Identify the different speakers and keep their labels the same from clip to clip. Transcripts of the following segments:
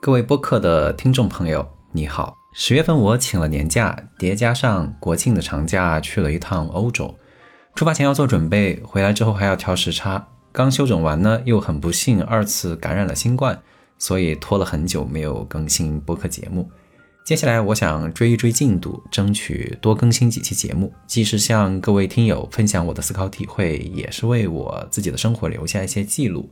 Speaker 1: 各位播客的听众朋友，你好。十月份我请了年假，叠加上国庆的长假，去了一趟欧洲。出发前要做准备，回来之后还要调时差。刚休整完呢，又很不幸二次感染了新冠，所以拖了很久没有更新播客节目。接下来我想追一追进度，争取多更新几期节目，既是向各位听友分享我的思考体会，也是为我自己的生活留下一些记录。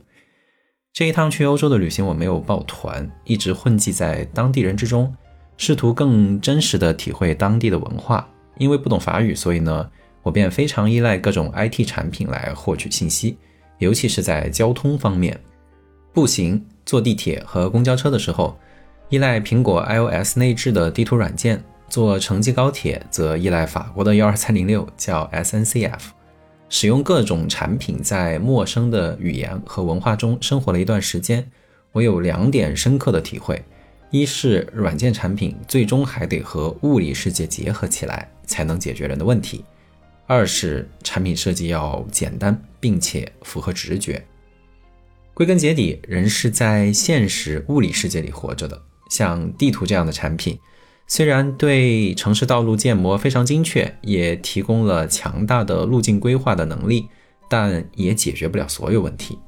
Speaker 1: 这一趟去欧洲的旅行，我没有抱团，一直混迹在当地人之中，试图更真实的体会当地的文化。因为不懂法语，所以呢，我便非常依赖各种 IT 产品来获取信息，尤其是在交通方面，步行、坐地铁和公交车的时候，依赖苹果 iOS 内置的地图软件；坐城际高铁则依赖法国的幺二三零六，叫 SNCF。使用各种产品，在陌生的语言和文化中生活了一段时间，我有两点深刻的体会：一是软件产品最终还得和物理世界结合起来，才能解决人的问题；二是产品设计要简单，并且符合直觉。归根结底，人是在现实物理世界里活着的，像地图这样的产品。虽然对城市道路建模非常精确，也提供了强大的路径规划的能力，但也解决不了所有问题。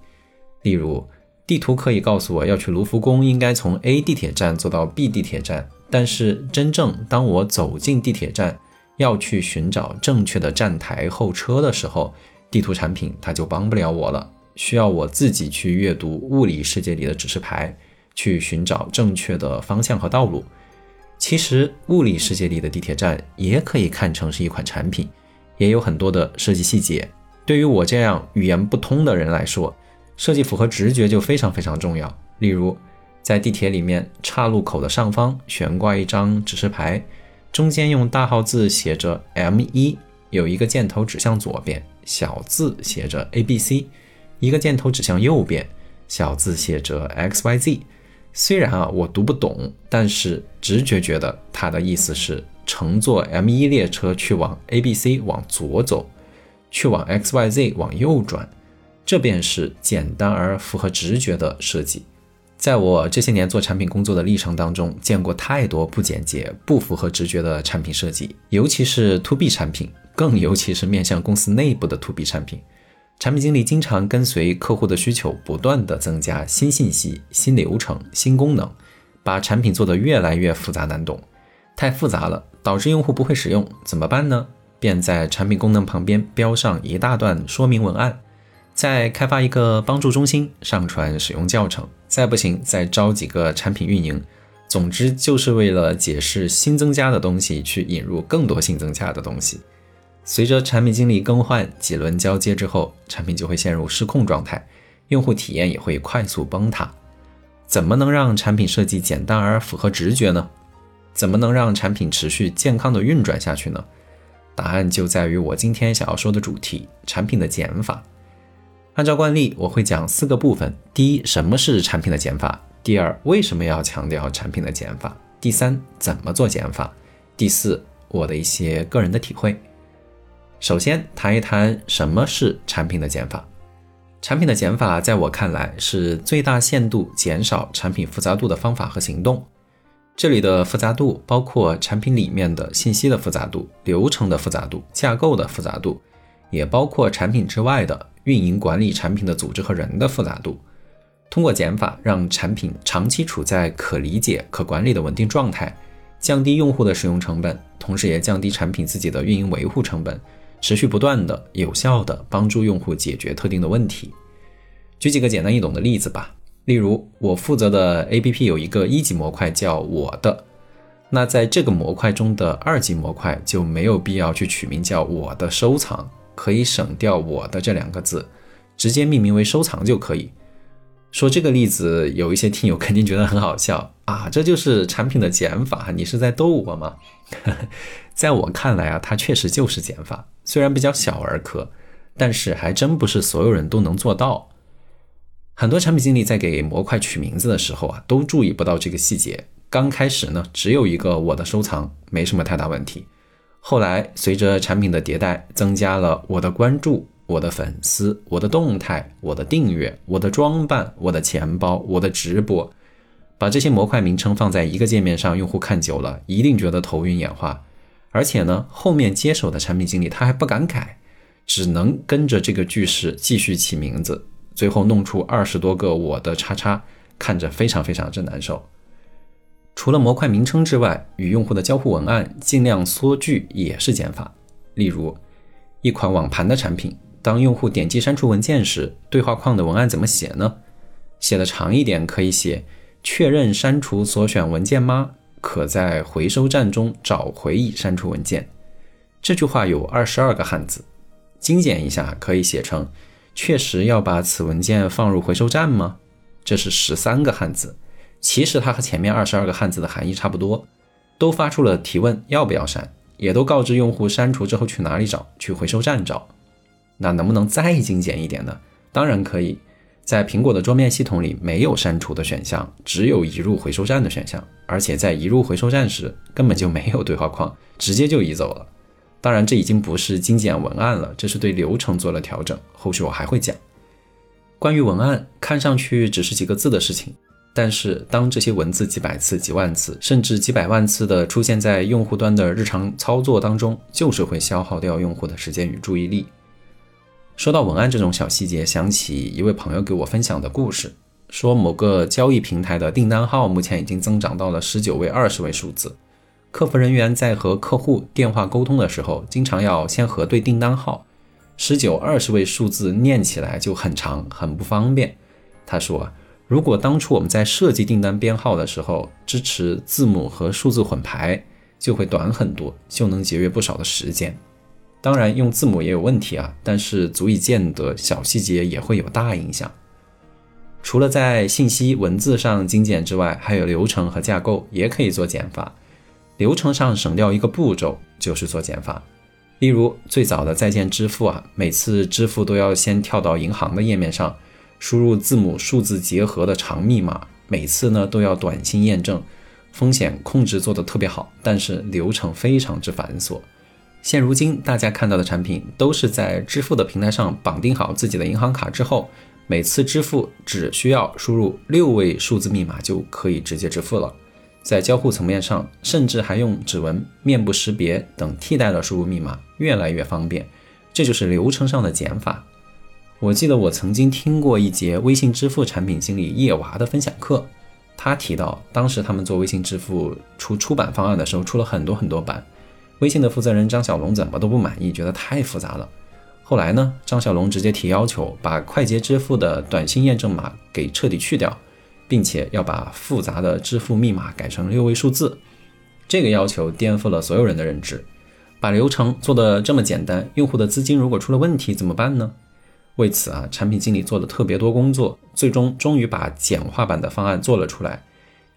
Speaker 1: 例如，地图可以告诉我要去卢浮宫，应该从 A 地铁站坐到 B 地铁站，但是真正当我走进地铁站，要去寻找正确的站台候车的时候，地图产品它就帮不了我了，需要我自己去阅读物理世界里的指示牌，去寻找正确的方向和道路。其实，物理世界里的地铁站也可以看成是一款产品，也有很多的设计细节。对于我这样语言不通的人来说，设计符合直觉就非常非常重要。例如，在地铁里面岔路口的上方悬挂一张指示牌，中间用大号字写着 M 一，有一个箭头指向左边，小字写着 A B C，一个箭头指向右边，小字写着 X Y Z。虽然啊，我读不懂，但是直觉觉得它的意思是乘坐 M 一列车去往 A B C 往左走，去往 X Y Z 往右转，这便是简单而符合直觉的设计。在我这些年做产品工作的历程当中，见过太多不简洁、不符合直觉的产品设计，尤其是 To B 产品，更尤其是面向公司内部的 To B 产品。产品经理经常跟随客户的需求，不断的增加新信息、新流程、新功能，把产品做得越来越复杂难懂。太复杂了，导致用户不会使用，怎么办呢？便在产品功能旁边标上一大段说明文案，再开发一个帮助中心，上传使用教程。再不行，再招几个产品运营。总之，就是为了解释新增加的东西，去引入更多新增加的东西。随着产品经理更换几轮交接之后，产品就会陷入失控状态，用户体验也会快速崩塌。怎么能让产品设计简单而符合直觉呢？怎么能让产品持续健康的运转下去呢？答案就在于我今天想要说的主题——产品的减法。按照惯例，我会讲四个部分：第一，什么是产品的减法；第二，为什么要强调产品的减法；第三，怎么做减法；第四，我的一些个人的体会。首先谈一谈什么是产品的减法。产品的减法，在我看来是最大限度减少产品复杂度的方法和行动。这里的复杂度包括产品里面的信息的复杂度、流程的复杂度、架构的复杂度，也包括产品之外的运营管理产品的组织和人的复杂度。通过减法，让产品长期处在可理解、可管理的稳定状态，降低用户的使用成本，同时也降低产品自己的运营维护成本。持续不断的、有效的帮助用户解决特定的问题。举几个简单易懂的例子吧。例如，我负责的 APP 有一个一级模块叫“我的”，那在这个模块中的二级模块就没有必要去取名叫“我的收藏”，可以省掉“我的”这两个字，直接命名为“收藏”就可以。说这个例子，有一些听友肯定觉得很好笑啊，这就是产品的减法，你是在逗我吗？在我看来啊，它确实就是减法，虽然比较小儿科，但是还真不是所有人都能做到。很多产品经理在给模块取名字的时候啊，都注意不到这个细节。刚开始呢，只有一个我的收藏，没什么太大问题。后来随着产品的迭代，增加了我的关注、我的粉丝、我的动态、我的订阅、我的装扮、我的钱包、我的直播。把这些模块名称放在一个界面上，用户看久了一定觉得头晕眼花。而且呢，后面接手的产品经理他还不敢改，只能跟着这个句式继续起名字，最后弄出二十多个我的叉叉，看着非常非常之难受。除了模块名称之外，与用户的交互文案尽量缩句也是减法。例如，一款网盘的产品，当用户点击删除文件时，对话框的文案怎么写呢？写的长一点，可以写。确认删除所选文件吗？可在回收站中找回已删除文件。这句话有二十二个汉字，精简一下可以写成：确实要把此文件放入回收站吗？这是十三个汉字。其实它和前面二十二个汉字的含义差不多，都发出了提问要不要删，也都告知用户删除之后去哪里找，去回收站找。那能不能再精简一点呢？当然可以。在苹果的桌面系统里，没有删除的选项，只有移入回收站的选项。而且在移入回收站时，根本就没有对话框，直接就移走了。当然，这已经不是精简文案了，这是对流程做了调整。后续我还会讲。关于文案，看上去只是几个字的事情，但是当这些文字几百次、几万次，甚至几百万次的出现在用户端的日常操作当中，就是会消耗掉用户的时间与注意力。说到文案这种小细节，想起一位朋友给我分享的故事，说某个交易平台的订单号目前已经增长到了十九位、二十位数字，客服人员在和客户电话沟通的时候，经常要先核对订单号，十九、二十位数字念起来就很长，很不方便。他说，如果当初我们在设计订单编号的时候支持字母和数字混排，就会短很多，就能节约不少的时间。当然，用字母也有问题啊，但是足以见得小细节也会有大影响。除了在信息文字上精简之外，还有流程和架构也可以做减法。流程上省掉一个步骤就是做减法。例如最早的在线支付啊，每次支付都要先跳到银行的页面上，输入字母数字结合的长密码，每次呢都要短信验证，风险控制做得特别好，但是流程非常之繁琐。现如今，大家看到的产品都是在支付的平台上绑定好自己的银行卡之后，每次支付只需要输入六位数字密码就可以直接支付了。在交互层面上，甚至还用指纹、面部识别等替代了输入密码，越来越方便。这就是流程上的减法。我记得我曾经听过一节微信支付产品经理叶娃的分享课，他提到当时他们做微信支付出出版方案的时候，出了很多很多版。微信的负责人张小龙怎么都不满意，觉得太复杂了。后来呢，张小龙直接提要求，把快捷支付的短信验证码给彻底去掉，并且要把复杂的支付密码改成六位数字。这个要求颠覆了所有人的认知。把流程做得这么简单，用户的资金如果出了问题怎么办呢？为此啊，产品经理做了特别多工作，最终终于把简化版的方案做了出来。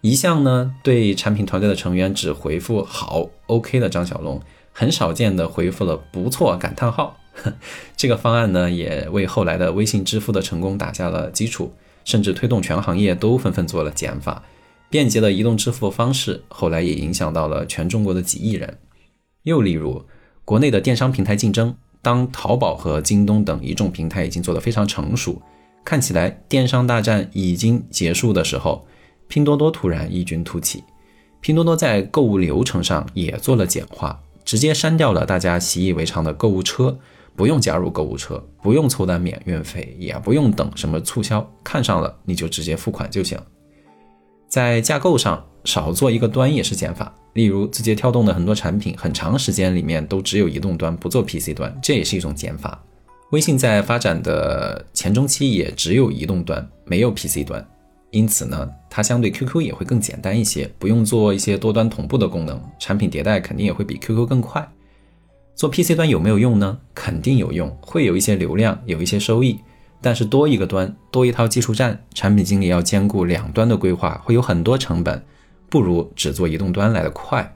Speaker 1: 一向呢对产品团队的成员只回复好 OK 的张小龙，很少见的回复了不错感叹号。这个方案呢也为后来的微信支付的成功打下了基础，甚至推动全行业都纷纷做了减法，便捷的移动支付方式后来也影响到了全中国的几亿人。又例如国内的电商平台竞争，当淘宝和京东等一众平台已经做得非常成熟，看起来电商大战已经结束的时候。拼多多突然异军突起，拼多多在购物流程上也做了简化，直接删掉了大家习以为常的购物车，不用加入购物车，不用凑单免运费，也不用等什么促销，看上了你就直接付款就行。在架构上少做一个端也是减法，例如字节跳动的很多产品，很长时间里面都只有移动端，不做 PC 端，这也是一种减法。微信在发展的前中期也只有移动端，没有 PC 端。因此呢，它相对 QQ 也会更简单一些，不用做一些多端同步的功能，产品迭代肯定也会比 QQ 更快。做 PC 端有没有用呢？肯定有用，会有一些流量，有一些收益。但是多一个端，多一套技术站，产品经理要兼顾两端的规划，会有很多成本，不如只做移动端来的快。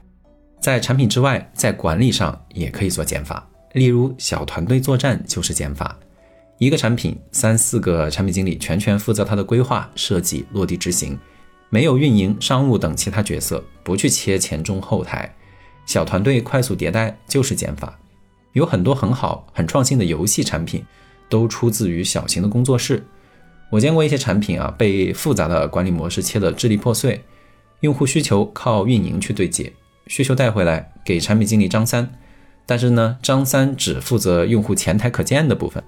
Speaker 1: 在产品之外，在管理上也可以做减法，例如小团队作战就是减法。一个产品，三四个产品经理全权负责它的规划、设计、落地执行，没有运营、商务等其他角色，不去切前中后台，小团队快速迭代就是减法。有很多很好、很创新的游戏产品，都出自于小型的工作室。我见过一些产品啊，被复杂的管理模式切得支离破碎，用户需求靠运营去对接，需求带回来给产品经理张三，但是呢，张三只负责用户前台可见的部分，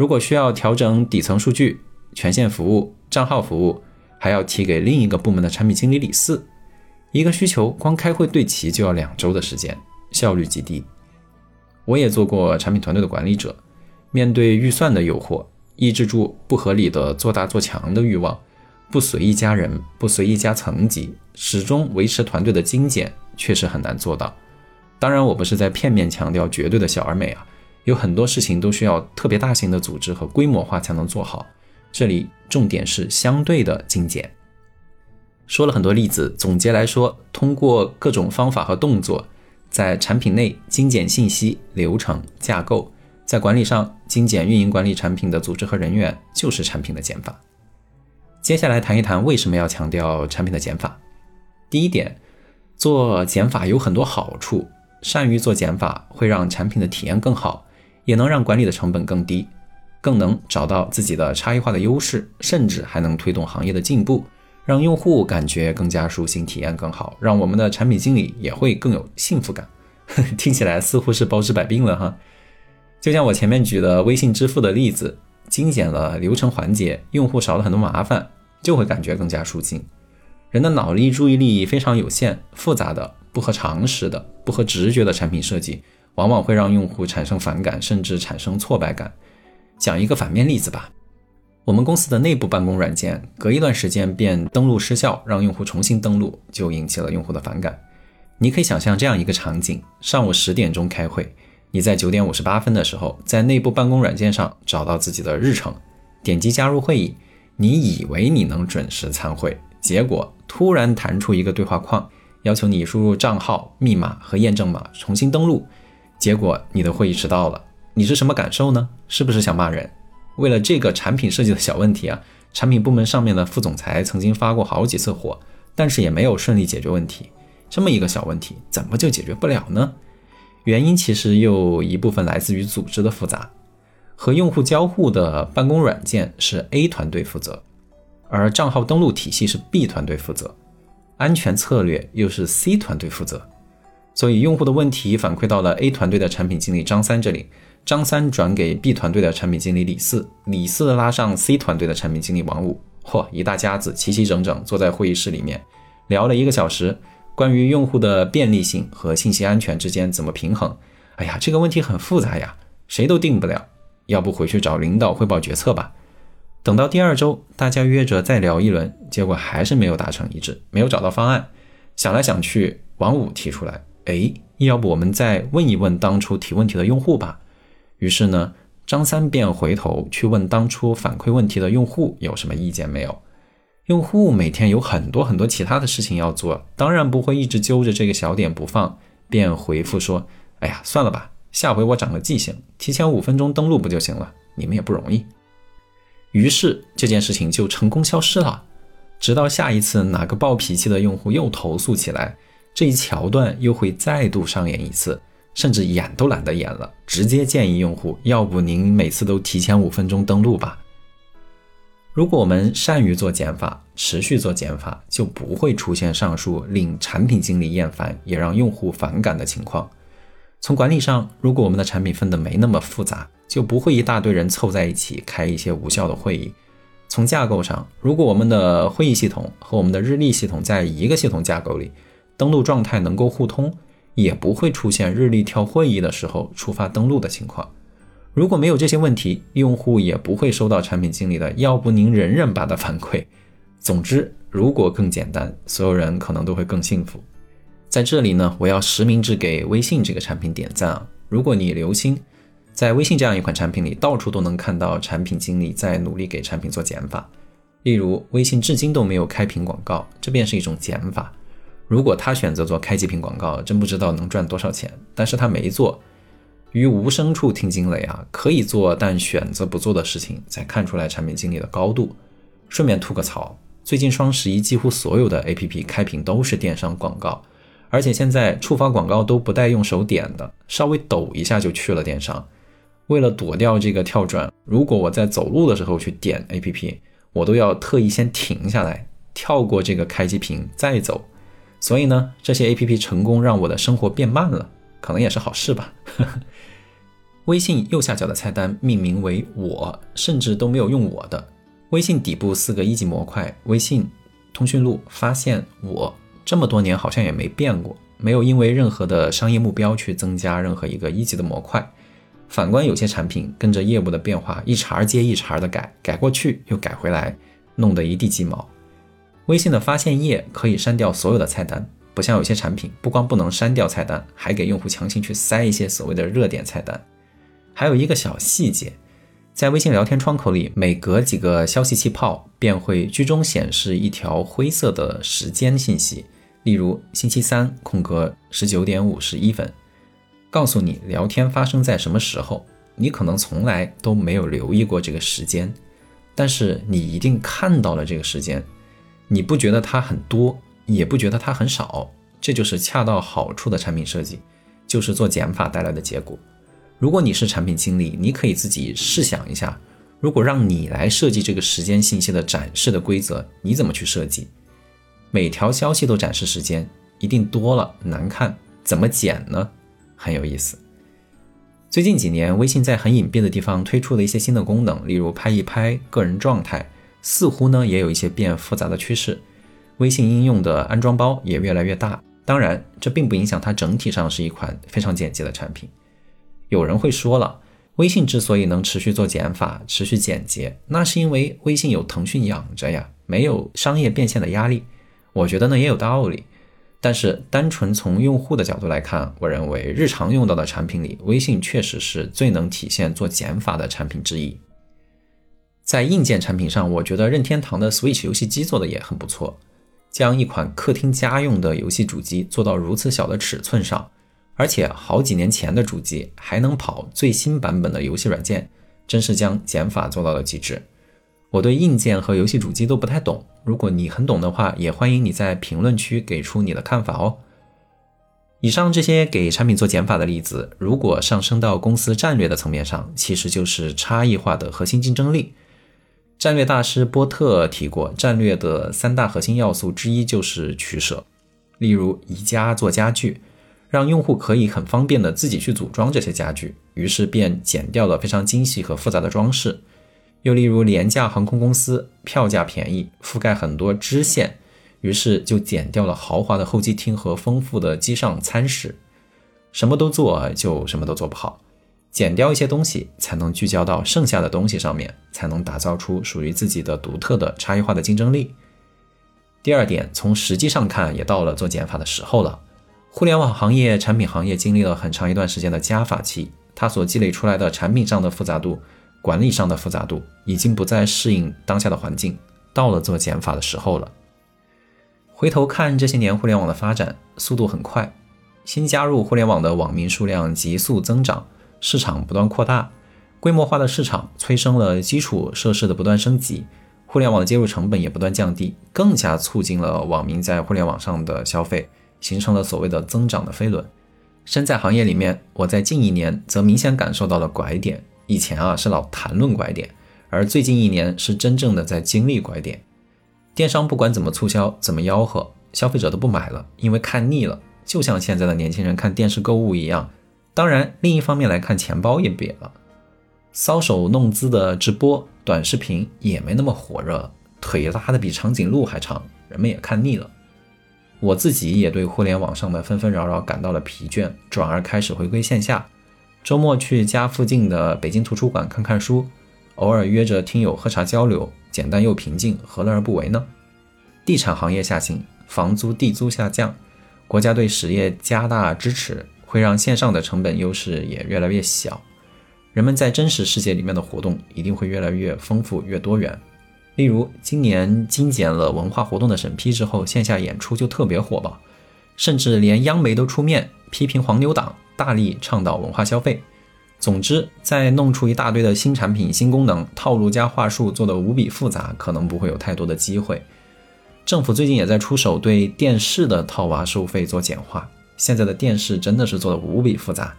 Speaker 1: 如果需要调整底层数据、权限服务、账号服务，还要提给另一个部门的产品经理李四，一个需求光开会对齐就要两周的时间，效率极低。我也做过产品团队的管理者，面对预算的诱惑。抑制住不合理的做大做强的欲望，不随意加人，不随意加层级，始终维持团队的精简，确实很难做到。当然，我不是在片面强调绝对的小而美啊，有很多事情都需要特别大型的组织和规模化才能做好。这里重点是相对的精简。说了很多例子，总结来说，通过各种方法和动作，在产品内精简信息、流程、架构。在管理上精简运营管理产品的组织和人员，就是产品的减法。接下来谈一谈为什么要强调产品的减法。第一点，做减法有很多好处，善于做减法会让产品的体验更好，也能让管理的成本更低，更能找到自己的差异化的优势，甚至还能推动行业的进步，让用户感觉更加舒心，体验更好，让我们的产品经理也会更有幸福感。听起来似乎是包治百病了哈。就像我前面举的微信支付的例子，精简了流程环节，用户少了很多麻烦，就会感觉更加舒心。人的脑力注意力非常有限，复杂的、不合常识的、不合直觉的产品设计，往往会让用户产生反感，甚至产生挫败感。讲一个反面例子吧，我们公司的内部办公软件，隔一段时间便登录失效，让用户重新登录，就引起了用户的反感。你可以想象这样一个场景：上午十点钟开会。你在九点五十八分的时候，在内部办公软件上找到自己的日程，点击加入会议。你以为你能准时参会，结果突然弹出一个对话框，要求你输入账号、密码和验证码重新登录。结果你的会议迟到了，你是什么感受呢？是不是想骂人？为了这个产品设计的小问题啊，产品部门上面的副总裁曾经发过好几次火，但是也没有顺利解决问题。这么一个小问题，怎么就解决不了呢？原因其实又一部分来自于组织的复杂，和用户交互的办公软件是 A 团队负责，而账号登录体系是 B 团队负责，安全策略又是 C 团队负责，所以用户的问题反馈到了 A 团队的产品经理张三这里，张三转给 B 团队的产品经理李四，李四拉上 C 团队的产品经理王五，嚯，一大家子齐齐整整坐在会议室里面聊了一个小时。关于用户的便利性和信息安全之间怎么平衡？哎呀，这个问题很复杂呀，谁都定不了。要不回去找领导汇报决策吧。等到第二周，大家约着再聊一轮，结果还是没有达成一致，没有找到方案。想来想去，王五提出来：“哎，要不我们再问一问当初提问题的用户吧？”于是呢，张三便回头去问当初反馈问题的用户有什么意见没有。用户每天有很多很多其他的事情要做，当然不会一直揪着这个小点不放，便回复说：“哎呀，算了吧，下回我长个记性，提前五分钟登录不就行了？你们也不容易。”于是这件事情就成功消失了。直到下一次哪个暴脾气的用户又投诉起来，这一桥段又会再度上演一次，甚至演都懒得演了，直接建议用户：“要不您每次都提前五分钟登录吧。”如果我们善于做减法，持续做减法，就不会出现上述令产品经理厌烦，也让用户反感的情况。从管理上，如果我们的产品分得没那么复杂，就不会一大堆人凑在一起开一些无效的会议。从架构上，如果我们的会议系统和我们的日历系统在一个系统架构里，登录状态能够互通，也不会出现日历跳会议的时候触发登录的情况。如果没有这些问题，用户也不会收到产品经理的“要不您忍忍吧”的反馈。总之，如果更简单，所有人可能都会更幸福。在这里呢，我要实名制给微信这个产品点赞啊！如果你留心，在微信这样一款产品里，到处都能看到产品经理在努力给产品做减法。例如，微信至今都没有开屏广告，这便是一种减法。如果他选择做开机屏广告，真不知道能赚多少钱。但是他没做。于无声处听惊雷啊，可以做但选择不做的事情，才看出来产品经理的高度。顺便吐个槽，最近双十一几乎所有的 APP 开屏都是电商广告，而且现在触发广告都不带用手点的，稍微抖一下就去了电商。为了躲掉这个跳转，如果我在走路的时候去点 APP，我都要特意先停下来，跳过这个开机屏再走。所以呢，这些 A P P 成功让我的生活变慢了，可能也是好事吧。微信右下角的菜单命名为“我”，甚至都没有用我的。微信底部四个一级模块，微信、通讯录、发现、我，这么多年好像也没变过，没有因为任何的商业目标去增加任何一个一级的模块。反观有些产品，跟着业务的变化，一茬接一茬的改，改过去又改回来，弄得一地鸡毛。微信的发现页可以删掉所有的菜单，不像有些产品，不光不能删掉菜单，还给用户强行去塞一些所谓的热点菜单。还有一个小细节，在微信聊天窗口里，每隔几个消息气泡便会居中显示一条灰色的时间信息，例如星期三空格十九点五十一分，告诉你聊天发生在什么时候。你可能从来都没有留意过这个时间，但是你一定看到了这个时间。你不觉得它很多，也不觉得它很少，这就是恰到好处的产品设计，就是做减法带来的结果。如果你是产品经理，你可以自己试想一下，如果让你来设计这个时间信息的展示的规则，你怎么去设计？每条消息都展示时间，一定多了难看，怎么减呢？很有意思。最近几年，微信在很隐蔽的地方推出了一些新的功能，例如拍一拍、个人状态。似乎呢也有一些变复杂的趋势，微信应用的安装包也越来越大。当然，这并不影响它整体上是一款非常简洁的产品。有人会说了，微信之所以能持续做减法、持续简洁，那是因为微信有腾讯养着呀，没有商业变现的压力。我觉得呢也有道理。但是单纯从用户的角度来看，我认为日常用到的产品里，微信确实是最能体现做减法的产品之一。在硬件产品上，我觉得任天堂的 Switch 游戏机做的也很不错，将一款客厅家用的游戏主机做到如此小的尺寸上，而且好几年前的主机还能跑最新版本的游戏软件，真是将减法做到了极致。我对硬件和游戏主机都不太懂，如果你很懂的话，也欢迎你在评论区给出你的看法哦。以上这些给产品做减法的例子，如果上升到公司战略的层面上，其实就是差异化的核心竞争力。战略大师波特提过，战略的三大核心要素之一就是取舍。例如，宜家做家具，让用户可以很方便的自己去组装这些家具，于是便减掉了非常精细和复杂的装饰。又例如，廉价航空公司，票价便宜，覆盖很多支线，于是就减掉了豪华的候机厅和丰富的机上餐食。什么都做，就什么都做不好。减掉一些东西，才能聚焦到剩下的东西上面，才能打造出属于自己的独特的差异化的竞争力。第二点，从实际上看，也到了做减法的时候了。互联网行业、产品行业经历了很长一段时间的加法期，它所积累出来的产品上的复杂度、管理上的复杂度，已经不再适应当下的环境，到了做减法的时候了。回头看这些年互联网的发展速度很快，新加入互联网的网民数量急速增长。市场不断扩大，规模化的市场催生了基础设施的不断升级，互联网的接入成本也不断降低，更加促进了网民在互联网上的消费，形成了所谓的增长的飞轮。身在行业里面，我在近一年则明显感受到了拐点。以前啊是老谈论拐点，而最近一年是真正的在经历拐点。电商不管怎么促销，怎么吆喝，消费者都不买了，因为看腻了，就像现在的年轻人看电视购物一样。当然，另一方面来看，钱包也瘪了。搔首弄姿的直播短视频也没那么火热，腿拉的比长颈鹿还长，人们也看腻了。我自己也对互联网上的纷纷扰扰感到了疲倦，转而开始回归线下。周末去家附近的北京图书馆看看书，偶尔约着听友喝茶交流，简单又平静，何乐而不为呢？地产行业下行，房租地租下降，国家对实业加大支持。会让线上的成本优势也越来越小，人们在真实世界里面的活动一定会越来越丰富、越多元。例如，今年精简了文化活动的审批之后，线下演出就特别火爆，甚至连央媒都出面批评黄牛党，大力倡导文化消费。总之，在弄出一大堆的新产品、新功能，套路加话术做得无比复杂，可能不会有太多的机会。政府最近也在出手对电视的套娃收费做简化。现在的电视真的是做的无比复杂，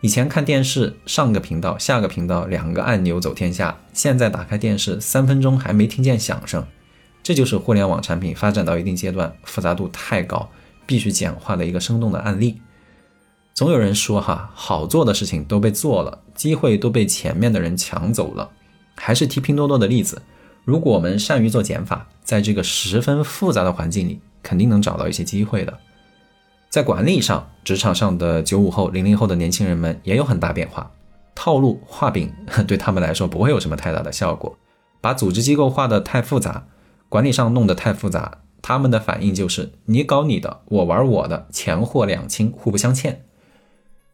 Speaker 1: 以前看电视，上个频道，下个频道，两个按钮走天下。现在打开电视，三分钟还没听见响声。这就是互联网产品发展到一定阶段，复杂度太高，必须简化的一个生动的案例。总有人说哈，好做的事情都被做了，机会都被前面的人抢走了。还是提拼多多的例子，如果我们善于做减法，在这个十分复杂的环境里，肯定能找到一些机会的。在管理上，职场上的九五后、零零后的年轻人们也有很大变化。套路画饼 对他们来说不会有什么太大的效果。把组织机构画的太复杂，管理上弄得太复杂，他们的反应就是你搞你的，我玩我的，钱货两清，互不相欠。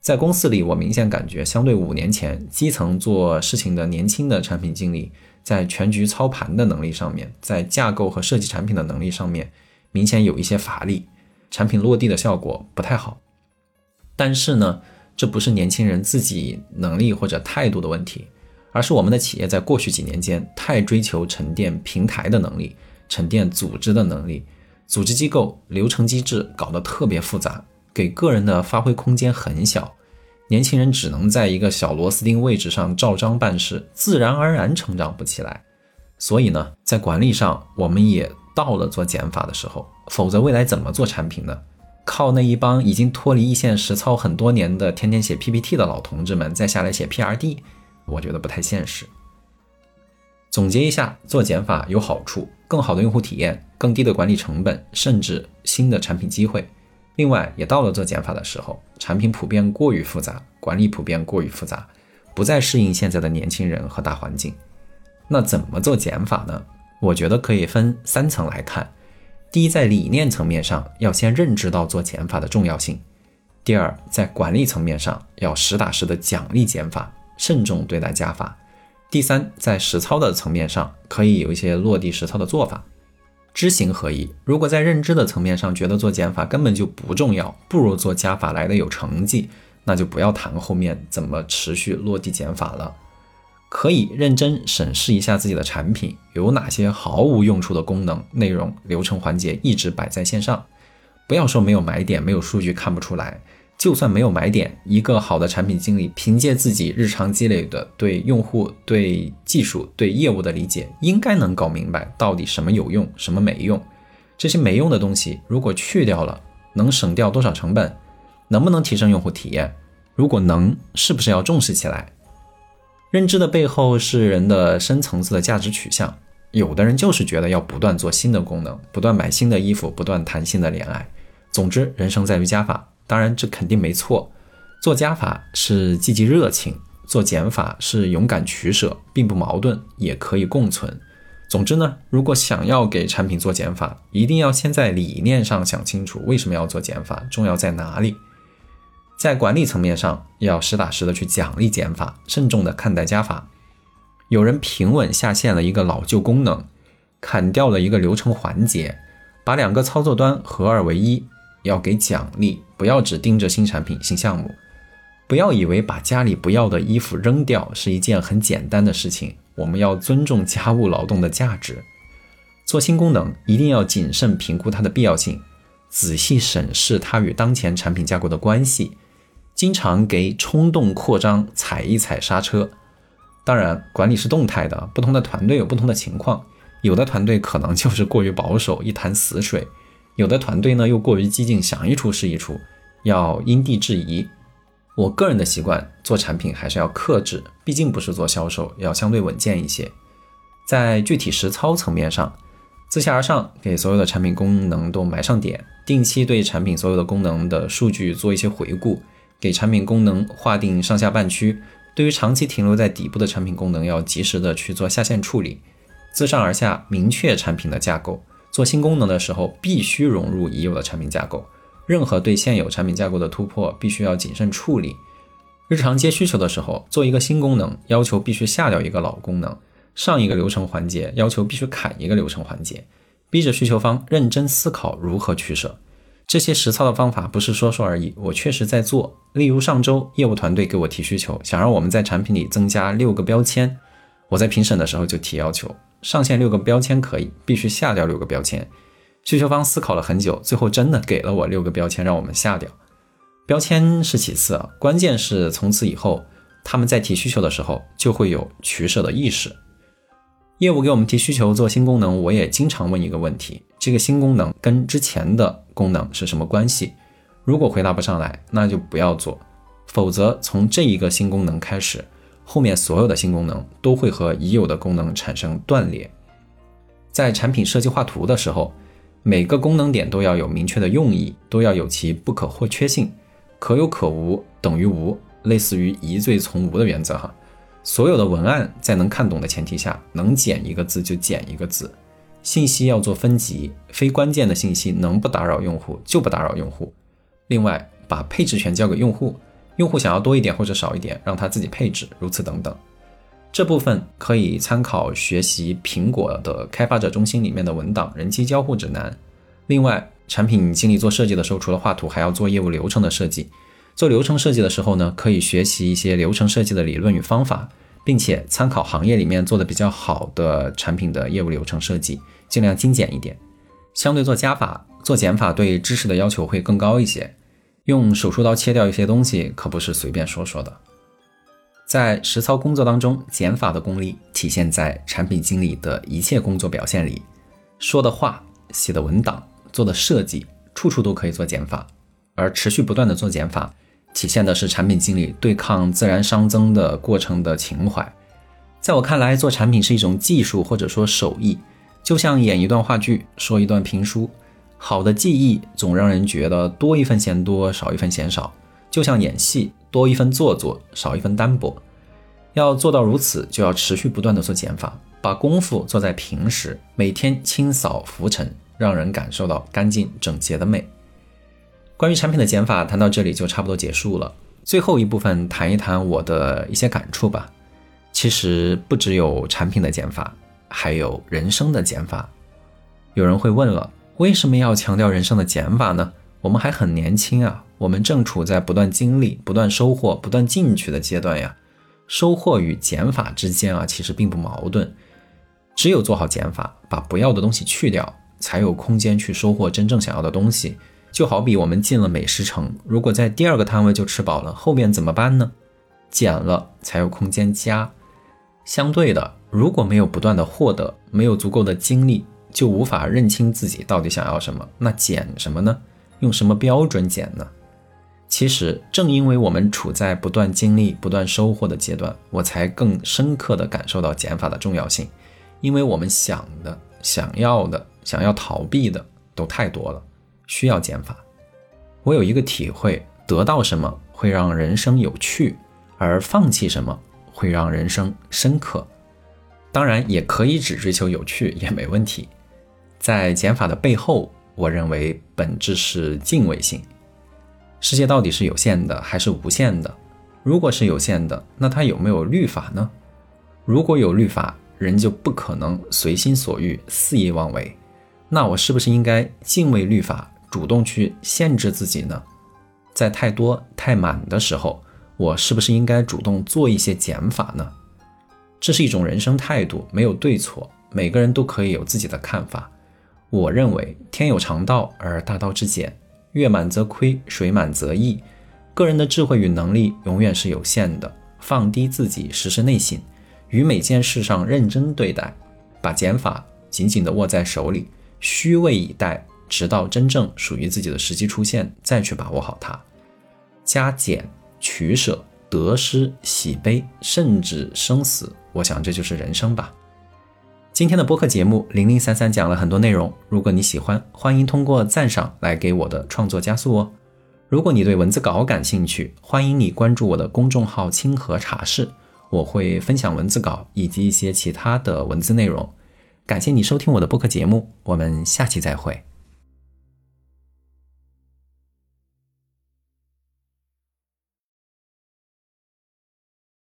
Speaker 1: 在公司里，我明显感觉，相对五年前，基层做事情的年轻的产品经理，在全局操盘的能力上面，在架构和设计产品的能力上面，明显有一些乏力。产品落地的效果不太好，但是呢，这不是年轻人自己能力或者态度的问题，而是我们的企业在过去几年间太追求沉淀平台的能力、沉淀组织的能力，组织机构流程机制搞得特别复杂，给个人的发挥空间很小，年轻人只能在一个小螺丝钉位置上照章办事，自然而然成长不起来。所以呢，在管理上，我们也。到了做减法的时候，否则未来怎么做产品呢？靠那一帮已经脱离一线实操很多年的、天天写 PPT 的老同志们再下来写 PRD，我觉得不太现实。总结一下，做减法有好处：更好的用户体验、更低的管理成本，甚至新的产品机会。另外，也到了做减法的时候，产品普遍过于复杂，管理普遍过于复杂，不再适应现在的年轻人和大环境。那怎么做减法呢？我觉得可以分三层来看：第一，在理念层面上要先认知到做减法的重要性；第二，在管理层面上要实打实的奖励减法，慎重对待加法；第三，在实操的层面上可以有一些落地实操的做法，知行合一。如果在认知的层面上觉得做减法根本就不重要，不如做加法来的有成绩，那就不要谈后面怎么持续落地减法了。可以认真审视一下自己的产品有哪些毫无用处的功能、内容、流程环节一直摆在线上。不要说没有买点、没有数据看不出来。就算没有买点，一个好的产品经理凭借自己日常积累的对用户、对技术、对业务的理解，应该能搞明白到底什么有用、什么没用。这些没用的东西如果去掉了，能省掉多少成本？能不能提升用户体验？如果能，是不是要重视起来？认知的背后是人的深层次的价值取向。有的人就是觉得要不断做新的功能，不断买新的衣服，不断谈新的恋爱。总之，人生在于加法。当然，这肯定没错。做加法是积极热情，做减法是勇敢取舍，并不矛盾，也可以共存。总之呢，如果想要给产品做减法，一定要先在理念上想清楚为什么要做减法，重要在哪里。在管理层面上，要实打实的去奖励减法，慎重的看待加法。有人平稳下线了一个老旧功能，砍掉了一个流程环节，把两个操作端合二为一，要给奖励，不要只盯着新产品、新项目。不要以为把家里不要的衣服扔掉是一件很简单的事情，我们要尊重家务劳动的价值。做新功能一定要谨慎评估它的必要性，仔细审视它与当前产品架构的关系。经常给冲动扩张踩一踩刹车。当然，管理是动态的，不同的团队有不同的情况。有的团队可能就是过于保守，一潭死水；有的团队呢又过于激进，想一出是一出。要因地制宜。我个人的习惯，做产品还是要克制，毕竟不是做销售，要相对稳健一些。在具体实操层面上，自下而上给所有的产品功能都埋上点，定期对产品所有的功能的数据做一些回顾。给产品功能划定上下半区，对于长期停留在底部的产品功能，要及时的去做下线处理。自上而下明确产品的架构，做新功能的时候必须融入已有的产品架构。任何对现有产品架构的突破，必须要谨慎处理。日常接需求的时候，做一个新功能，要求必须下掉一个老功能，上一个流程环节要求必须砍一个流程环节，逼着需求方认真思考如何取舍。这些实操的方法不是说说而已，我确实在做。例如上周业务团队给我提需求，想让我们在产品里增加六个标签，我在评审的时候就提要求，上线六个标签可以，必须下掉六个标签。需求方思考了很久，最后真的给了我六个标签让我们下掉。标签是其次啊，关键是从此以后，他们在提需求的时候就会有取舍的意识。业务给我们提需求做新功能，我也经常问一个问题：这个新功能跟之前的功能是什么关系？如果回答不上来，那就不要做，否则从这一个新功能开始，后面所有的新功能都会和已有的功能产生断裂。在产品设计画图的时候，每个功能点都要有明确的用意，都要有其不可或缺性。可有可无等于无，类似于疑罪从无的原则哈。所有的文案在能看懂的前提下，能减一个字就减一个字。信息要做分级，非关键的信息能不打扰用户就不打扰用户。另外，把配置权交给用户，用户想要多一点或者少一点，让他自己配置，如此等等。这部分可以参考学习苹果的开发者中心里面的文档人机交互指南。另外，产品经理做设计的时候，除了画图，还要做业务流程的设计。做流程设计的时候呢，可以学习一些流程设计的理论与方法，并且参考行业里面做的比较好的产品的业务流程设计，尽量精简一点。相对做加法、做减法，对知识的要求会更高一些。用手术刀切掉一些东西，可不是随便说说的。在实操工作当中，减法的功力体现在产品经理的一切工作表现里，说的话、写的文档。做的设计处处都可以做减法，而持续不断的做减法，体现的是产品经理对抗自然熵增的过程的情怀。在我看来，做产品是一种技术或者说手艺，就像演一段话剧，说一段评书。好的技艺总让人觉得多一分嫌多，少一分嫌少。就像演戏，多一分做作，少一分单薄。要做到如此，就要持续不断的做减法，把功夫做在平时，每天清扫浮尘。让人感受到干净整洁的美。关于产品的减法，谈到这里就差不多结束了。最后一部分谈一谈我的一些感触吧。其实不只有产品的减法，还有人生的减法。有人会问了，为什么要强调人生的减法呢？我们还很年轻啊，我们正处在不断经历、不断收获、不断进取的阶段呀。收获与减法之间啊，其实并不矛盾。只有做好减法，把不要的东西去掉。才有空间去收获真正想要的东西。就好比我们进了美食城，如果在第二个摊位就吃饱了，后面怎么办呢？减了才有空间加。相对的，如果没有不断的获得，没有足够的精力，就无法认清自己到底想要什么。那减什么呢？用什么标准减呢？其实正因为我们处在不断经历、不断收获的阶段，我才更深刻的感受到减法的重要性。因为我们想的、想要的。想要逃避的都太多了，需要减法。我有一个体会：得到什么会让人生有趣，而放弃什么会让人生深刻。当然，也可以只追求有趣也没问题。在减法的背后，我认为本质是敬畏性。世界到底是有限的还是无限的？如果是有限的，那它有没有律法呢？如果有律法，人就不可能随心所欲、肆意妄为。那我是不是应该敬畏律法，主动去限制自己呢？在太多太满的时候，我是不是应该主动做一些减法呢？这是一种人生态度，没有对错，每个人都可以有自己的看法。我认为天有常道而大道至简，月满则亏，水满则溢。个人的智慧与能力永远是有限的，放低自己，实施内心，于每件事上认真对待，把减法紧紧地握在手里。虚位以待，直到真正属于自己的时机出现，再去把握好它。加减、取舍、得失、喜悲，甚至生死，我想这就是人生吧。今天的播客节目零零散散讲了很多内容，如果你喜欢，欢迎通过赞赏来给我的创作加速哦。如果你对文字稿感兴趣，欢迎你关注我的公众号“清河茶室”，我会分享文字稿以及一些其他的文字内容。感谢你收听我的播客节目，我们下期再会。